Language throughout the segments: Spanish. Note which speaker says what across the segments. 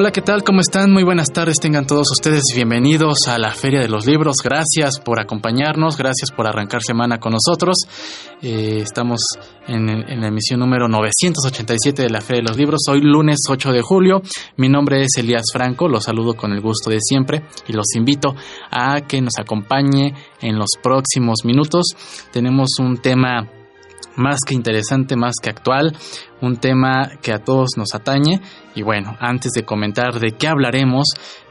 Speaker 1: Hola, ¿qué tal? ¿Cómo están? Muy buenas tardes, tengan todos ustedes bienvenidos a la Feria de los Libros. Gracias por acompañarnos, gracias por arrancar semana con nosotros. Eh, estamos en, en, la emisión número 987 de la Feria de los Libros, hoy lunes 8 de julio. Mi nombre es Elías Franco, los saludo con el gusto de siempre y los invito a que nos acompañe en los próximos minutos. Tenemos un tema más que interesante, más que actual, un tema que a todos nos atañe. Y bueno, antes de comentar de qué hablaremos,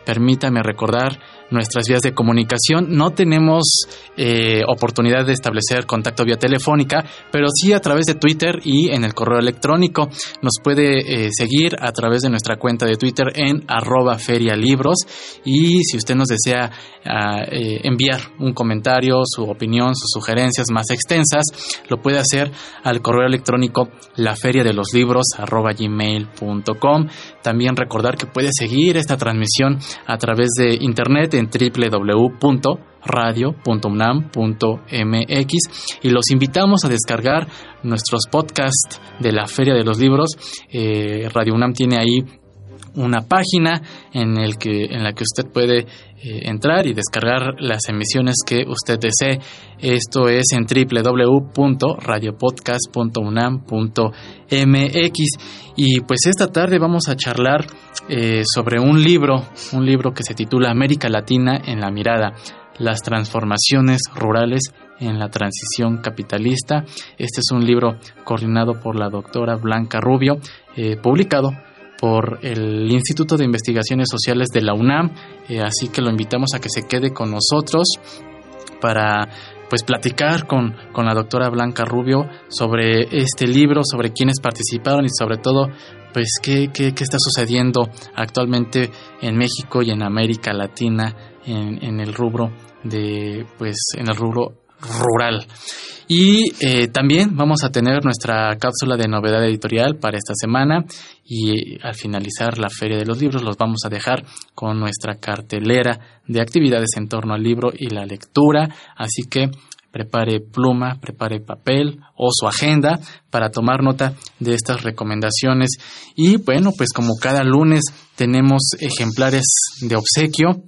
Speaker 1: permítame recordar nuestras vías de comunicación. No tenemos eh, oportunidad de establecer contacto vía telefónica, pero sí a través de Twitter y en el correo electrónico. Nos puede eh, seguir a través de nuestra cuenta de Twitter en arroba ferialibros y si usted nos desea ah, eh, enviar un comentario, su opinión, sus sugerencias más extensas, lo puede hacer al correo electrónico la feria de los libros arroba gmail.com. También recordar que puede seguir esta transmisión a través de internet en www.radio.unam.mx y los invitamos a descargar nuestros podcasts de la Feria de los Libros. Eh, Radio UNAM tiene ahí una página en, el que, en la que usted puede eh, entrar y descargar las emisiones que usted desee. Esto es en www.radiopodcast.unam.mx. Y pues esta tarde vamos a charlar eh, sobre un libro, un libro que se titula América Latina en la mirada, las transformaciones rurales en la transición capitalista. Este es un libro coordinado por la doctora Blanca Rubio, eh, publicado por el Instituto de Investigaciones Sociales de la UNAM, eh, así que lo invitamos a que se quede con nosotros para pues platicar con, con, la doctora Blanca Rubio sobre este libro, sobre quienes participaron y sobre todo pues qué, qué, qué está sucediendo actualmente en México y en América Latina en, en el rubro de pues en el rubro rural. Y eh, también vamos a tener nuestra cápsula de novedad editorial para esta semana y al finalizar la Feria de los Libros los vamos a dejar con nuestra cartelera de actividades en torno al libro y la lectura. Así que prepare pluma, prepare papel o su agenda para tomar nota de estas recomendaciones. Y bueno, pues como cada lunes tenemos ejemplares de obsequio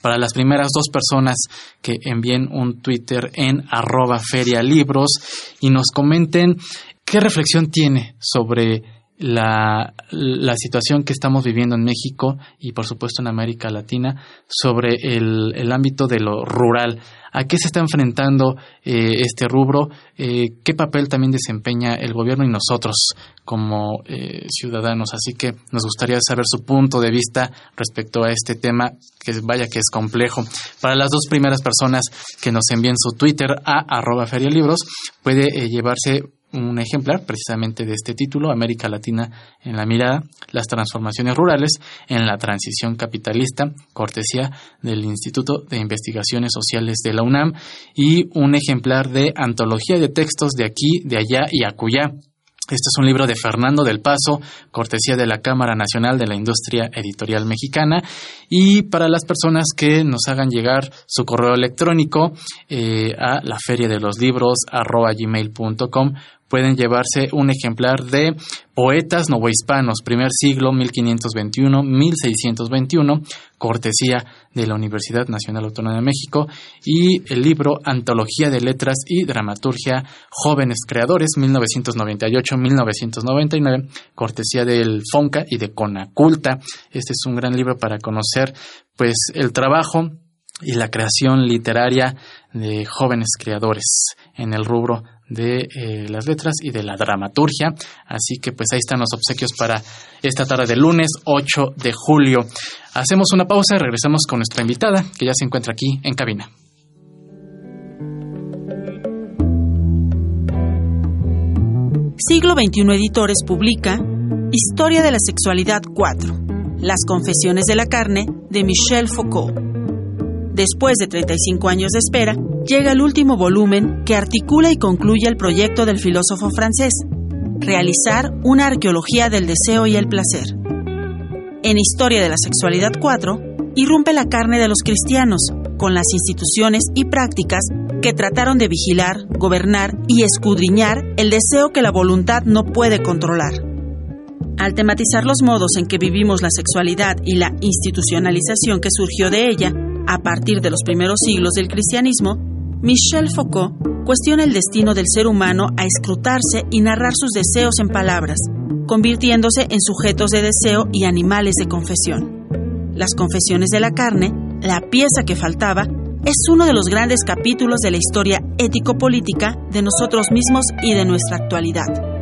Speaker 1: para las primeras dos personas que envíen un Twitter en arroba ferialibros y nos comenten qué reflexión tiene sobre la, la, situación que estamos viviendo en México y por supuesto en América Latina sobre el, el ámbito de lo rural. ¿A qué se está enfrentando eh, este rubro? Eh, ¿Qué papel también desempeña el gobierno y nosotros como eh, ciudadanos? Así que nos gustaría saber su punto de vista respecto a este tema, que vaya que es complejo. Para las dos primeras personas que nos envíen su Twitter a arroba ferialibros, puede llevarse un ejemplar precisamente de este título, América Latina en la mirada, las transformaciones rurales en la transición capitalista, cortesía del Instituto de Investigaciones Sociales de la UNAM, y un ejemplar de antología de textos de aquí, de allá y acullá, este es un libro de Fernando del Paso, cortesía de la Cámara Nacional de la Industria Editorial Mexicana. Y para las personas que nos hagan llegar su correo electrónico eh, a la feria de los libros gmail.com, pueden llevarse un ejemplar de Poetas Novohispanos, primer siglo 1521-1621, cortesía de la Universidad Nacional Autónoma de México, y el libro Antología de Letras y Dramaturgia Jóvenes Creadores 1998-1999, cortesía del FONCA y de Conaculta. Este es un gran libro para conocer pues el trabajo y la creación literaria de jóvenes creadores en el rubro de eh, las letras y de la dramaturgia. Así que pues ahí están los obsequios para esta tarde de lunes 8 de julio. Hacemos una pausa y regresamos con nuestra invitada que ya se encuentra aquí en cabina.
Speaker 2: Siglo XXI Editores publica Historia de la Sexualidad 4. Las Confesiones de la Carne de Michel Foucault. Después de 35 años de espera, llega el último volumen que articula y concluye el proyecto del filósofo francés, realizar una arqueología del deseo y el placer. En Historia de la Sexualidad 4, irrumpe la carne de los cristianos, con las instituciones y prácticas que trataron de vigilar, gobernar y escudriñar el deseo que la voluntad no puede controlar. Al tematizar los modos en que vivimos la sexualidad y la institucionalización que surgió de ella a partir de los primeros siglos del cristianismo, Michel Foucault cuestiona el destino del ser humano a escrutarse y narrar sus deseos en palabras, convirtiéndose en sujetos de deseo y animales de confesión. Las confesiones de la carne, la pieza que faltaba, es uno de los grandes capítulos de la historia ético-política de nosotros mismos y de nuestra actualidad.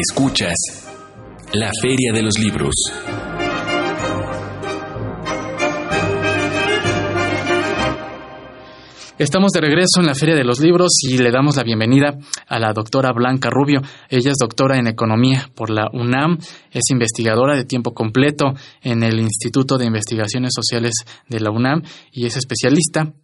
Speaker 3: Escuchas la Feria de los Libros.
Speaker 1: Estamos de regreso en la Feria de los Libros y le damos la bienvenida a la doctora Blanca Rubio. Ella es doctora en Economía por la UNAM, es investigadora de tiempo completo en el Instituto de Investigaciones Sociales de la UNAM y es especialista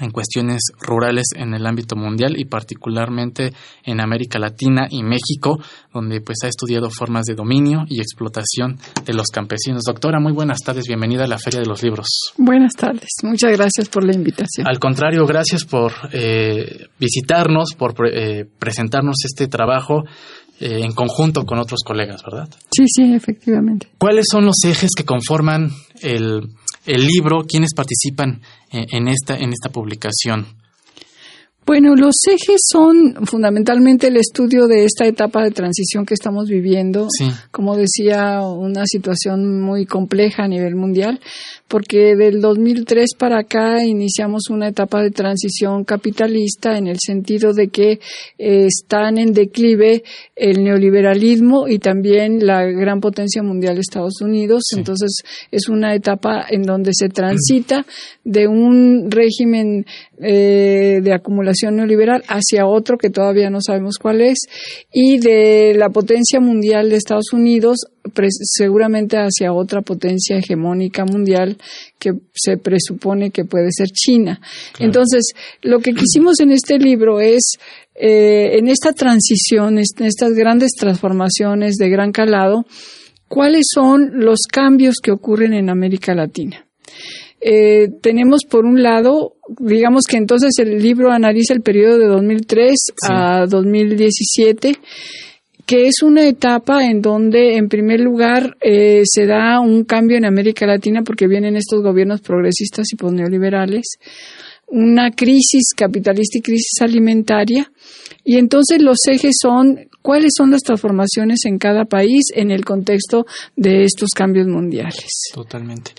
Speaker 1: en cuestiones rurales en el ámbito mundial y particularmente en América Latina y México, donde pues ha estudiado formas de dominio y explotación de los campesinos. Doctora, muy buenas tardes, bienvenida a la Feria de los Libros.
Speaker 4: Buenas tardes, muchas gracias por la invitación.
Speaker 1: Al contrario, gracias por eh, visitarnos, por eh, presentarnos este trabajo eh, en conjunto con otros colegas, ¿verdad?
Speaker 4: Sí, sí, efectivamente.
Speaker 1: ¿Cuáles son los ejes que conforman el el libro, quiénes participan eh, en esta, en esta publicación.
Speaker 4: Bueno, los ejes son fundamentalmente el estudio de esta etapa de transición que estamos viviendo. Como decía, una situación muy compleja a nivel mundial, porque del 2003 para acá iniciamos una etapa de transición capitalista en el sentido de que eh, están en declive el neoliberalismo y también la gran potencia mundial de Estados Unidos. Entonces, es una etapa en donde se transita de un régimen eh, de acumulación neoliberal hacia otro que todavía no sabemos cuál es y de la potencia mundial de Estados Unidos seguramente hacia otra potencia hegemónica mundial que se presupone que puede ser China. Entonces, lo que quisimos en este libro es, eh, en esta transición, en estas grandes transformaciones de gran calado, cuáles son los cambios que ocurren en América Latina. Eh, tenemos por un lado, digamos que entonces el libro analiza el periodo de 2003 a 2017 que es una etapa en donde, en primer lugar, eh, se da un cambio en América Latina porque vienen estos gobiernos progresistas y neoliberales, una crisis capitalista y crisis alimentaria, y entonces los ejes son cuáles son las transformaciones en cada país en el contexto de estos cambios mundiales.
Speaker 1: Totalmente.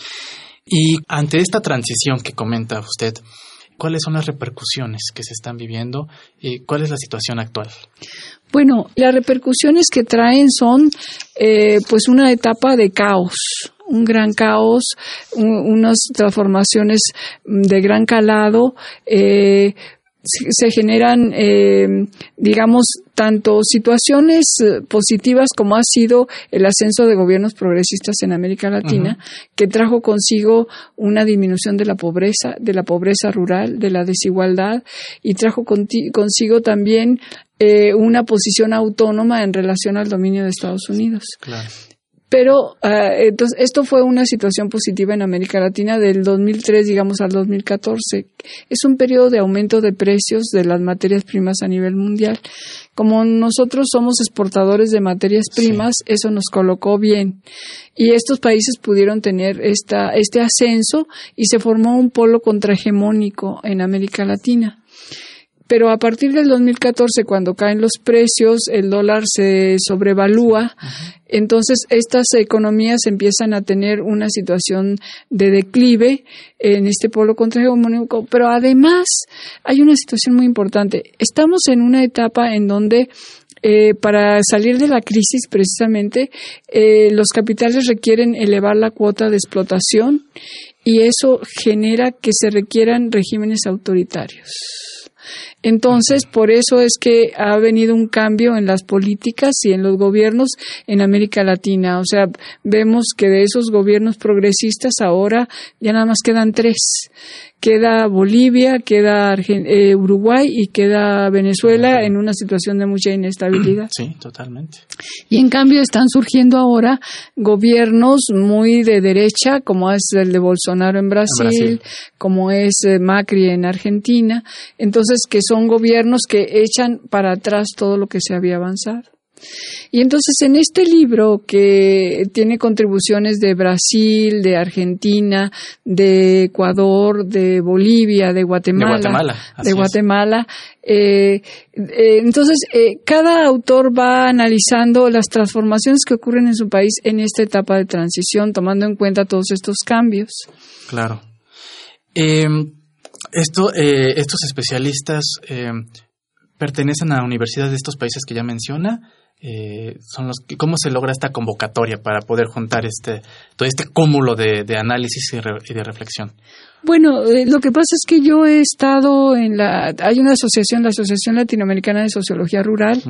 Speaker 1: Y ante esta transición que comenta usted, ¿cuáles son las repercusiones que se están viviendo y cuál es la situación actual?
Speaker 4: Bueno, las repercusiones que traen son eh, pues una etapa de caos, un gran caos, unas transformaciones de gran calado, eh, se generan, eh, digamos, tanto situaciones eh, positivas como ha sido el ascenso de gobiernos progresistas en América Latina, que trajo consigo una disminución de la pobreza, de la pobreza rural, de la desigualdad, y trajo consigo también eh, una posición autónoma en relación al dominio de Estados Unidos. Claro. Pero ah, entonces esto fue una situación positiva en América Latina del 2003, digamos, al 2014. Es un periodo de aumento de precios de las materias primas a nivel mundial. Como nosotros somos exportadores de materias primas, eso nos colocó bien. Y estos países pudieron tener esta, este ascenso y se formó un polo contrahegemónico en América Latina. Pero a partir del 2014, cuando caen los precios, el dólar se sobrevalúa, entonces estas economías empiezan a tener una situación de declive en este polo contrahegemónico, pero además hay una situación muy importante. Estamos en una etapa en donde eh, para salir de la crisis precisamente eh, los capitales requieren elevar la cuota de explotación y eso genera que se requieran regímenes autoritarios. Entonces, por eso es que ha venido un cambio en las políticas y en los gobiernos en América Latina. O sea, vemos que de esos gobiernos progresistas ahora ya nada más quedan tres queda Bolivia, queda eh, Uruguay y queda Venezuela en una situación de mucha inestabilidad.
Speaker 1: Sí, totalmente.
Speaker 4: Y en cambio están surgiendo ahora gobiernos muy de derecha, como es el de Bolsonaro en Brasil, como es eh, Macri en Argentina, entonces que son gobiernos que echan para atrás todo lo que se había avanzado. Y entonces en este libro que tiene contribuciones de Brasil, de Argentina, de Ecuador, de Bolivia, de Guatemala, de Guatemala, eh, eh, entonces eh, cada autor va analizando las transformaciones que ocurren en su país en esta etapa de transición, tomando en cuenta todos estos cambios.
Speaker 1: Claro. Esto, estos especialistas pertenecen a universidades de estos países que ya menciona eh, son los cómo se logra esta convocatoria para poder juntar este todo este cúmulo de, análisis y, de reflexión
Speaker 4: bueno eh, lo que pasa es que yo he estado en la hay una asociación la asociación latinoamericana de sociología rural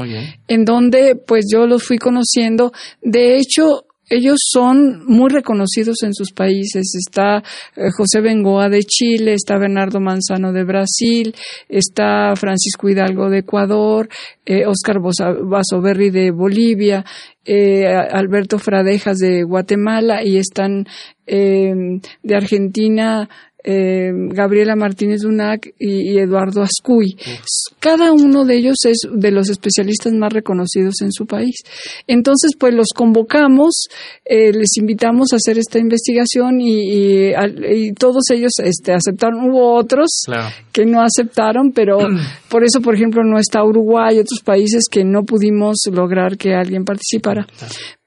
Speaker 4: en donde pues yo los fui conociendo. De hecho ellos son muy reconocidos en sus países. Está eh, José Bengoa de Chile, está Bernardo Manzano de Brasil, está Francisco Hidalgo de Ecuador, eh, Oscar Basoberri de Bolivia, eh, Alberto Fradejas de Guatemala y están de Argentina eh, Gabriela Martínez Dunac y, Eduardo Ascuy. Cada uno de ellos es de los especialistas más reconocidos en su país. Entonces, pues los convocamos, eh, les invitamos a hacer esta investigación y, todos ellos este, aceptaron. Hubo otros que no aceptaron, pero por eso, por ejemplo, no está Uruguay y otros países que no pudimos lograr que alguien participara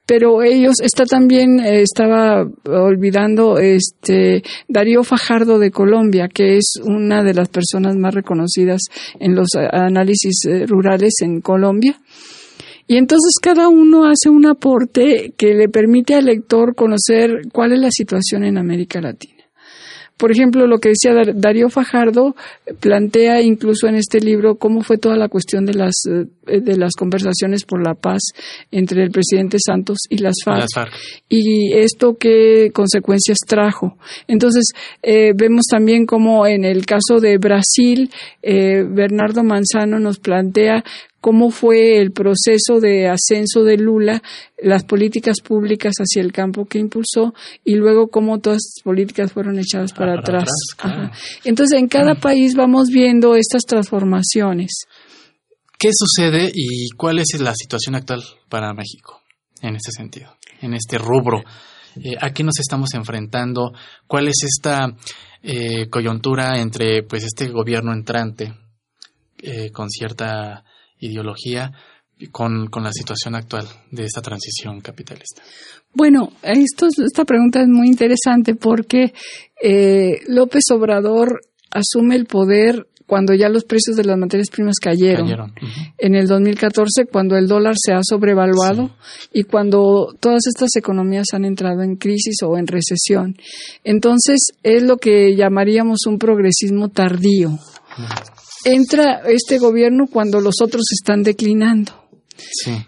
Speaker 4: pero ellos está también eh, estaba olvidando este Darío Fajardo de Colombia que es una de las personas más reconocidas en los eh, análisis eh, rurales en Colombia. Y entonces cada uno hace un aporte que le permite al lector conocer cuál es la situación en América Latina por ejemplo, lo que decía Darío Fajardo plantea incluso en este libro cómo fue toda la cuestión de las eh, de las conversaciones por la paz entre el presidente Santos y las FARC, y esto qué consecuencias trajo. Entonces eh, vemos también cómo en el caso de Brasil eh, Bernardo Manzano nos plantea cómo fue el proceso de ascenso de Lula, las políticas públicas hacia el campo que impulsó y luego cómo todas las políticas fueron echadas para, atrás. Entonces, en cada mm. país vamos viendo estas transformaciones.
Speaker 1: ¿Qué sucede y cuál es la situación actual para México en este sentido, en este rubro? Eh, ¿A qué nos estamos enfrentando? ¿Cuál es esta eh, coyuntura entre pues este gobierno entrante eh, con cierta ideología con, con, la situación actual de esta transición capitalista?
Speaker 4: Bueno, esto, esta pregunta es muy interesante porque eh, López Obrador asume el poder cuando ya los precios de las materias primas cayeron. En el 2014, cuando el dólar se ha sobrevaluado y cuando todas estas economías han entrado en crisis o en recesión. Entonces, es lo que llamaríamos un progresismo tardío entra este gobierno cuando los otros están declinando.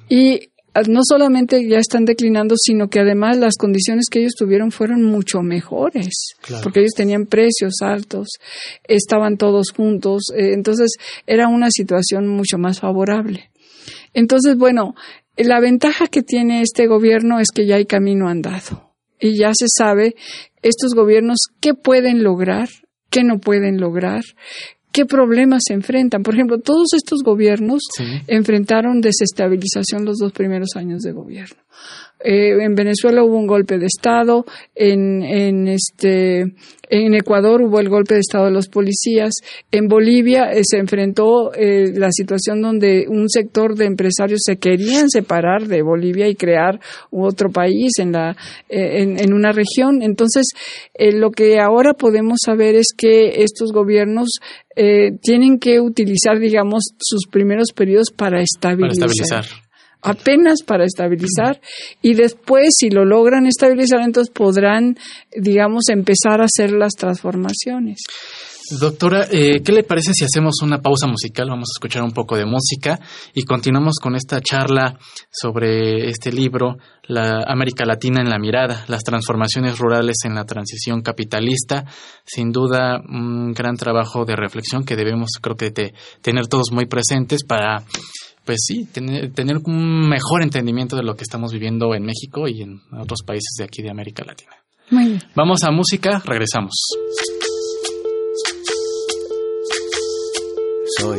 Speaker 4: Y ah, no solamente ya están declinando, sino que además las condiciones que ellos tuvieron fueron mucho mejores, porque ellos tenían precios altos, estaban todos juntos, eh, entonces era una situación mucho más favorable. Entonces, bueno, la ventaja que tiene este gobierno es que ya hay camino andado y ya se sabe estos gobiernos qué pueden lograr, qué no pueden lograr, qué problemas se enfrentan. Por ejemplo, todos estos gobiernos enfrentaron desestabilización los dos primeros años de gobierno. Eh, en Venezuela hubo un golpe de Estado, en, en, este, en Ecuador hubo el golpe de Estado de los policías, en Bolivia eh, se enfrentó eh, la situación donde un sector de empresarios se querían separar de Bolivia y crear otro país en, la, en, en, una región. Entonces, lo que ahora podemos saber es que estos gobiernos tienen que utilizar, digamos, sus primeros periodos para estabilizar. Para estabilizar apenas para estabilizar y después si lo logran estabilizar entonces podrán digamos empezar a hacer las transformaciones.
Speaker 1: Doctora, eh, ¿qué le parece si hacemos una pausa musical? Vamos a escuchar un poco de música y continuamos con esta charla sobre este libro, La América Latina en la mirada, las transformaciones rurales en la transición capitalista. Sin duda, un gran trabajo de reflexión que debemos, creo que, tener todos muy presentes para pues sí, tener, tener un mejor entendimiento de lo que estamos viviendo en México y en otros países de aquí de América Latina. Vamos a música, regresamos.
Speaker 5: Soy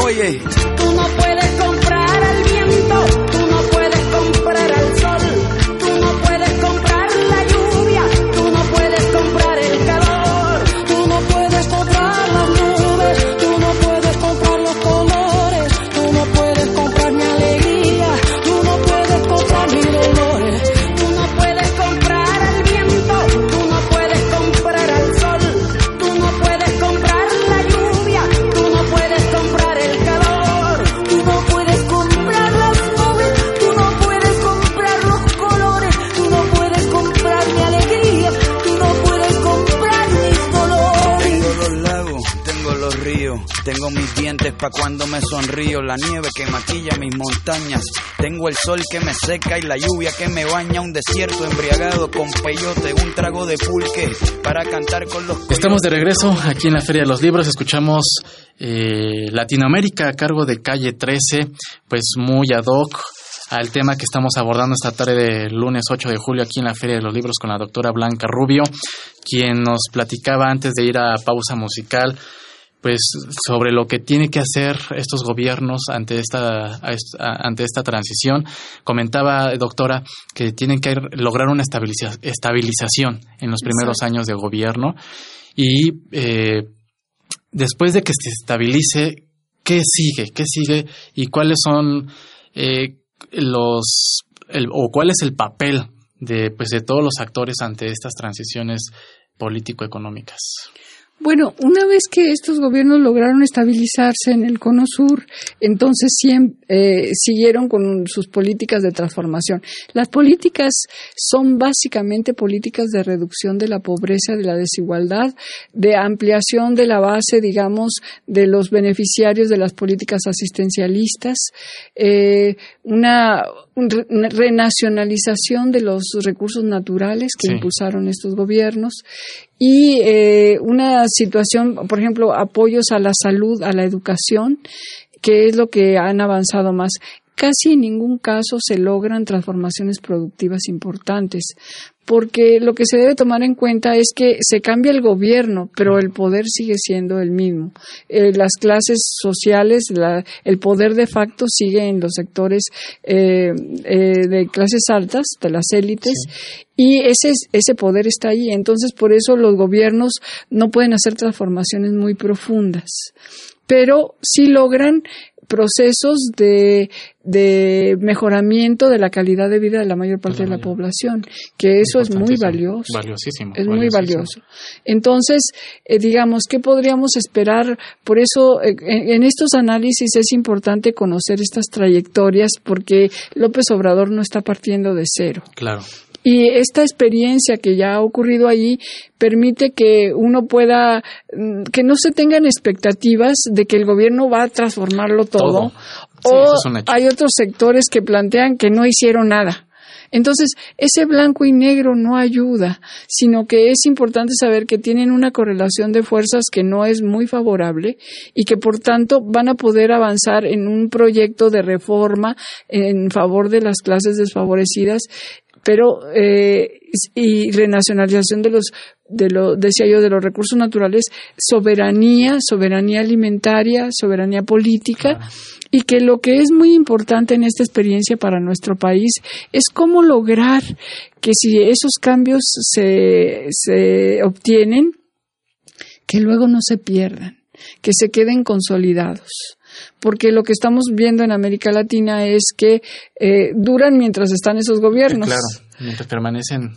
Speaker 5: Oye,
Speaker 6: tú no puedes comprar al viento,
Speaker 5: pa' cuando me sonrío, la nieve que maquilla mis montañas. Tengo el sol que me seca y la lluvia que me baña, un desierto embriagado con peyote, un trago de pulque para cantar con los...
Speaker 1: Estamos de regreso aquí en la Feria de los Libros, escuchamos eh, Latinoamérica a cargo de Calle 13, pues muy ad hoc al tema que estamos abordando esta tarde de lunes 8 de julio aquí en la Feria de los Libros con la doctora Blanca Rubio, quien nos platicaba antes de ir a pausa musical pues sobre lo que tiene que hacer estos gobiernos ante esta ante esta transición. Comentaba doctora que tienen que lograr una estabilización en los primeros años de gobierno. Y eh, después de que se estabilice qué sigue qué sigue y cuáles son eh, los o cuál es el papel de pues de todos los actores ante estas transiciones político económicas
Speaker 4: bueno, una vez que estos gobiernos lograron estabilizarse en el cono sur, entonces eh, siguieron con sus políticas de transformación. Las políticas son básicamente políticas de reducción de la pobreza, de la desigualdad, de ampliación de la base, digamos, de los beneficiarios de las políticas asistencialistas, eh, una renacionalización de los recursos naturales que impulsaron estos gobiernos y eh, una situación, por ejemplo, apoyos a la salud, a la educación, que es lo que han avanzado más. Casi en ningún caso se logran transformaciones productivas importantes porque lo que se debe tomar en cuenta es que se cambia el gobierno, pero el poder sigue siendo el mismo. Eh, las clases sociales, el poder de facto sigue en los sectores eh, eh, de clases altas, de las élites, y ese, ese poder está ahí. Entonces, por eso los gobiernos no pueden hacer transformaciones muy profundas, pero sí logran procesos de, de mejoramiento de la calidad de vida de la mayor parte de la población, que eso es muy valioso.
Speaker 1: Valiosísimo.
Speaker 4: Es muy valioso. Entonces, eh, digamos, ¿qué podríamos esperar? Por eso, eh, en, estos análisis es importante conocer estas trayectorias, porque López Obrador no está partiendo de cero.
Speaker 1: Claro.
Speaker 4: Y esta experiencia que ya ha ocurrido allí permite que uno pueda, mm, que no se tengan expectativas de que el gobierno va a transformarlo todo. o hay otros sectores que plantean que no hicieron nada. Entonces, ese blanco y negro no ayuda, sino que es importante saber que tienen una correlación de fuerzas que no es muy favorable y que por tanto van a poder avanzar en un proyecto de reforma en favor de las clases desfavorecidas pero eh, y renacionalización de los de lo decía yo de los recursos naturales soberanía soberanía alimentaria soberanía política y que lo que es muy importante en esta experiencia para nuestro país es cómo lograr que si esos cambios se, se obtienen que luego no se pierdan que se queden consolidados porque lo que estamos viendo en América Latina es que eh, duran mientras están esos gobiernos.
Speaker 1: claro, mientras permanecen.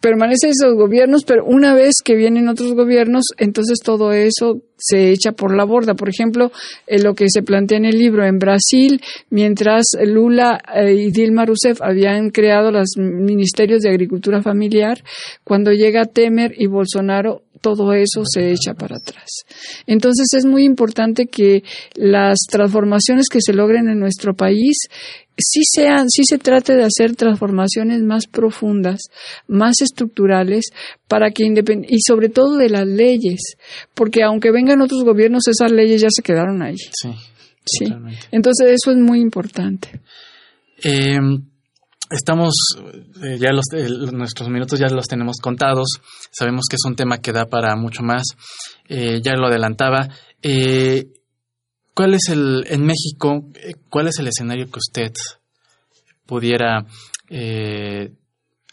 Speaker 4: Permanecen esos gobiernos, pero una vez que vienen otros gobiernos, entonces todo eso se echa por la borda. Por ejemplo, eh, lo que se plantea en el libro, en Brasil, mientras Lula eh, y Dilma Rousseff habían creado los ministerios de agricultura familiar, cuando llega Temer y Bolsonaro todo eso se echa para atrás. Entonces es muy importante que las transformaciones que se logren en nuestro país sí sean, sí se trate de hacer transformaciones más profundas, más estructurales, para que y sobre todo de las leyes, porque aunque vengan otros gobiernos, esas leyes ya se quedaron ahí.
Speaker 1: Sí.
Speaker 4: Sí. Entonces eso es muy importante.
Speaker 1: Eh, Estamos, eh, ya los, nuestros minutos ya los tenemos contados, sabemos que es un tema que da para mucho más, eh, ya lo adelantaba. Eh, ¿Cuál es el, en México, cuál es el escenario que usted pudiera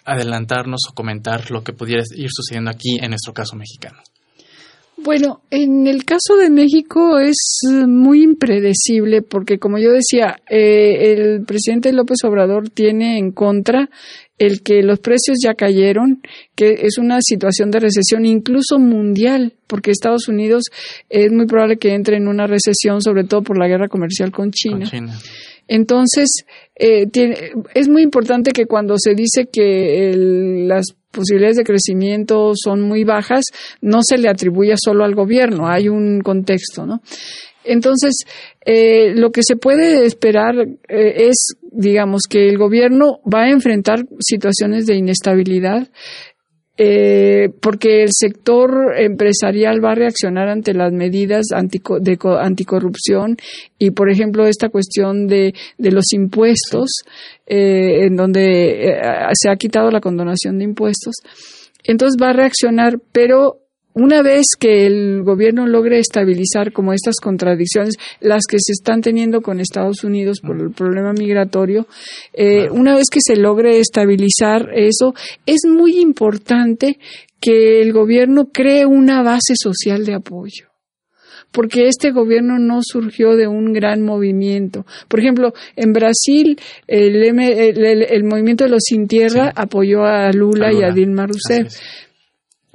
Speaker 1: adelantarnos o comentar lo que pudiera ir sucediendo aquí en nuestro caso mexicano?
Speaker 4: Bueno, en el caso de México es muy impredecible porque, como yo decía, eh, el presidente López Obrador tiene en contra el que los precios ya cayeron, que es una situación de recesión incluso mundial, porque Estados Unidos es muy probable que entre en una recesión, sobre todo por la guerra comercial con China. Con China. Entonces, eh, es muy importante que cuando se dice que las posibilidades de crecimiento son muy bajas, no se le atribuya solo al gobierno, hay un contexto, ¿no? Entonces, eh, lo que se puede esperar eh, es, digamos, que el gobierno va a enfrentar situaciones de inestabilidad, eh, porque el sector empresarial va a reaccionar ante las medidas de anticorrupción y, por ejemplo, esta cuestión de, de los impuestos, eh, en donde eh, se ha quitado la condonación de impuestos. Entonces va a reaccionar, pero una vez que el gobierno logre estabilizar como estas contradicciones, las que se están teniendo con Estados Unidos por el problema migratorio, eh, una vez que se logre estabilizar eso, es muy importante que el gobierno cree una base social de apoyo porque este gobierno no surgió de un gran movimiento. Por ejemplo, en Brasil el, movimiento de los sin tierra apoyó a Lula, y a Dilma Rousseff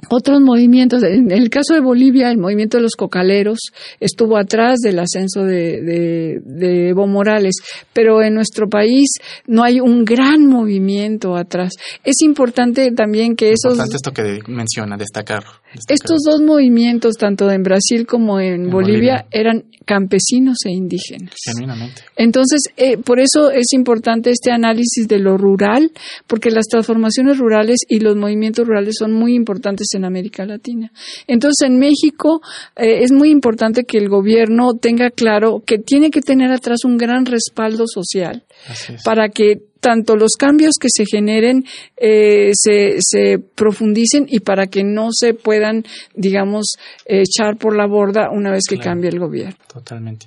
Speaker 4: otros movimientos, en el caso de Bolivia, el movimiento de los cocaleros estuvo atrás del ascenso de, de, Evo Morales, pero en nuestro país no hay un gran movimiento atrás. Es importante también que esos...
Speaker 1: Importante esto que menciona, destacar.
Speaker 4: Estos dos movimientos, tanto en Brasil como en, Bolivia, eran campesinos e indígenas.
Speaker 1: Genuinamente.
Speaker 4: Entonces, eh, por eso es importante este análisis de lo rural, porque las transformaciones rurales y los movimientos rurales son muy importantes en América Latina. Entonces, en México eh, es muy importante que el gobierno tenga claro que tiene que tener atrás un gran respaldo social para que tanto los cambios que se generen eh, se, se profundicen y para que no se puedan, digamos, echar por la borda una vez que cambie el gobierno.
Speaker 1: Totalmente.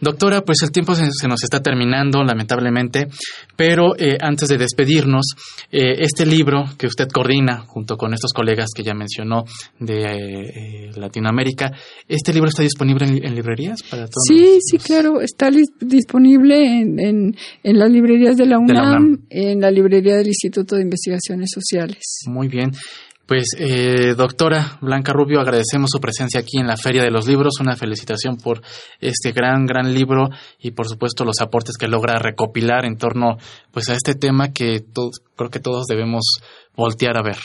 Speaker 1: Doctora, pues el tiempo se, nos está terminando, lamentablemente, pero eh, antes de despedirnos, eh, este libro que usted coordina junto con estos colegas que ya mencionó de Latinoamérica, ¿este libro está disponible en, librerías para todos?
Speaker 4: Sí, sí, claro, está disponible en, en, en, las librerías de la UNAM, en la librería del Instituto de Investigaciones Sociales.
Speaker 1: Muy bien. Pues, eh, doctora Blanca Rubio, agradecemos su presencia aquí en la Feria de los Libros. Una felicitación por este gran, gran libro y, por supuesto, los aportes que logra recopilar en torno pues, a este tema que creo que todos debemos voltear a ver.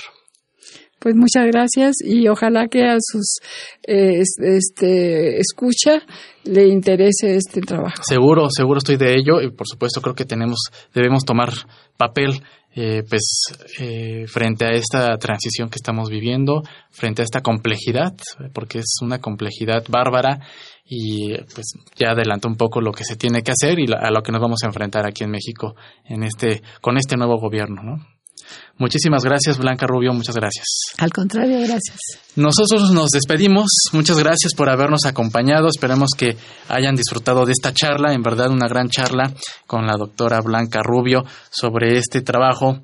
Speaker 4: Pues muchas gracias y ojalá que a sus eh, este escucha le interese este trabajo.
Speaker 1: Seguro, seguro estoy de ello y por supuesto creo que tenemos debemos tomar papel eh, pues eh, frente a esta transición que estamos viviendo, frente a esta complejidad, porque es una complejidad bárbara y pues ya adelantó un poco lo que se tiene que hacer y a lo que nos vamos a enfrentar aquí en México en este con este nuevo gobierno, ¿no? Muchísimas gracias, Blanca Rubio, muchas gracias.
Speaker 4: Al contrario, gracias.
Speaker 1: Nosotros nos despedimos, muchas gracias por habernos acompañado, esperemos que hayan disfrutado de esta charla, en verdad una gran charla con la doctora Blanca Rubio sobre este trabajo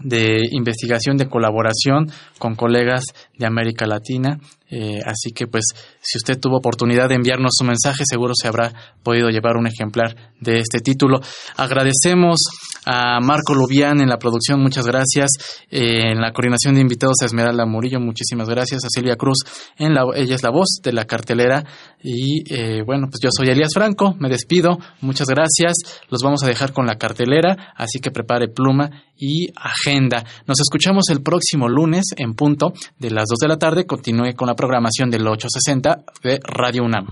Speaker 1: de investigación, de colaboración con colegas de América Latina. Eh, así que pues si usted tuvo oportunidad de enviarnos su mensaje, seguro se habrá podido llevar un ejemplar de este título. Agradecemos a Marco Lubián en la producción, muchas gracias. Eh, en la coordinación de invitados a Esmeralda Murillo, muchísimas gracias. A Silvia Cruz, en la, ella es la voz de la cartelera. Y eh, bueno, pues yo soy Elías Franco, me despido, muchas gracias. Los vamos a dejar con la cartelera, así que prepare pluma y agenda. Nos escuchamos el próximo lunes en punto de las 2 de la tarde. Continúe con la programación del 860 de Radio UNAM.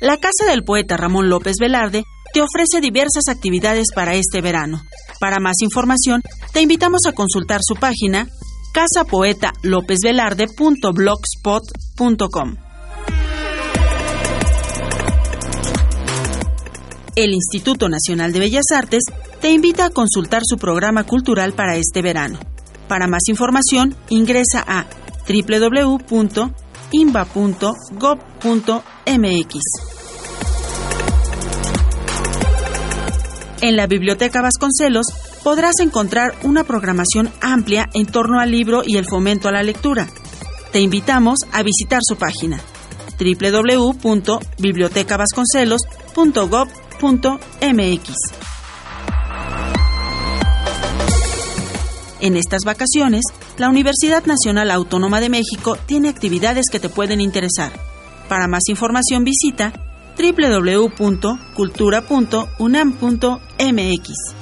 Speaker 2: La Casa del Poeta Ramón López Velarde te ofrece diversas actividades para este verano. Para más información, te invitamos a consultar su página casapoetalopezvelarde.blogspot.com. El Instituto Nacional de Bellas Artes te invita a consultar su programa cultural para este verano. Para más información, ingresa a www.imba.gov.mx. En la Biblioteca Vasconcelos podrás encontrar una programación amplia en torno al libro y el fomento a la lectura. Te invitamos a visitar su página www.bibliotecavasconcelos.gov.mx en estas vacaciones, la Universidad Nacional Autónoma de México tiene actividades que te pueden interesar. Para más información visita www.cultura.unam.mx.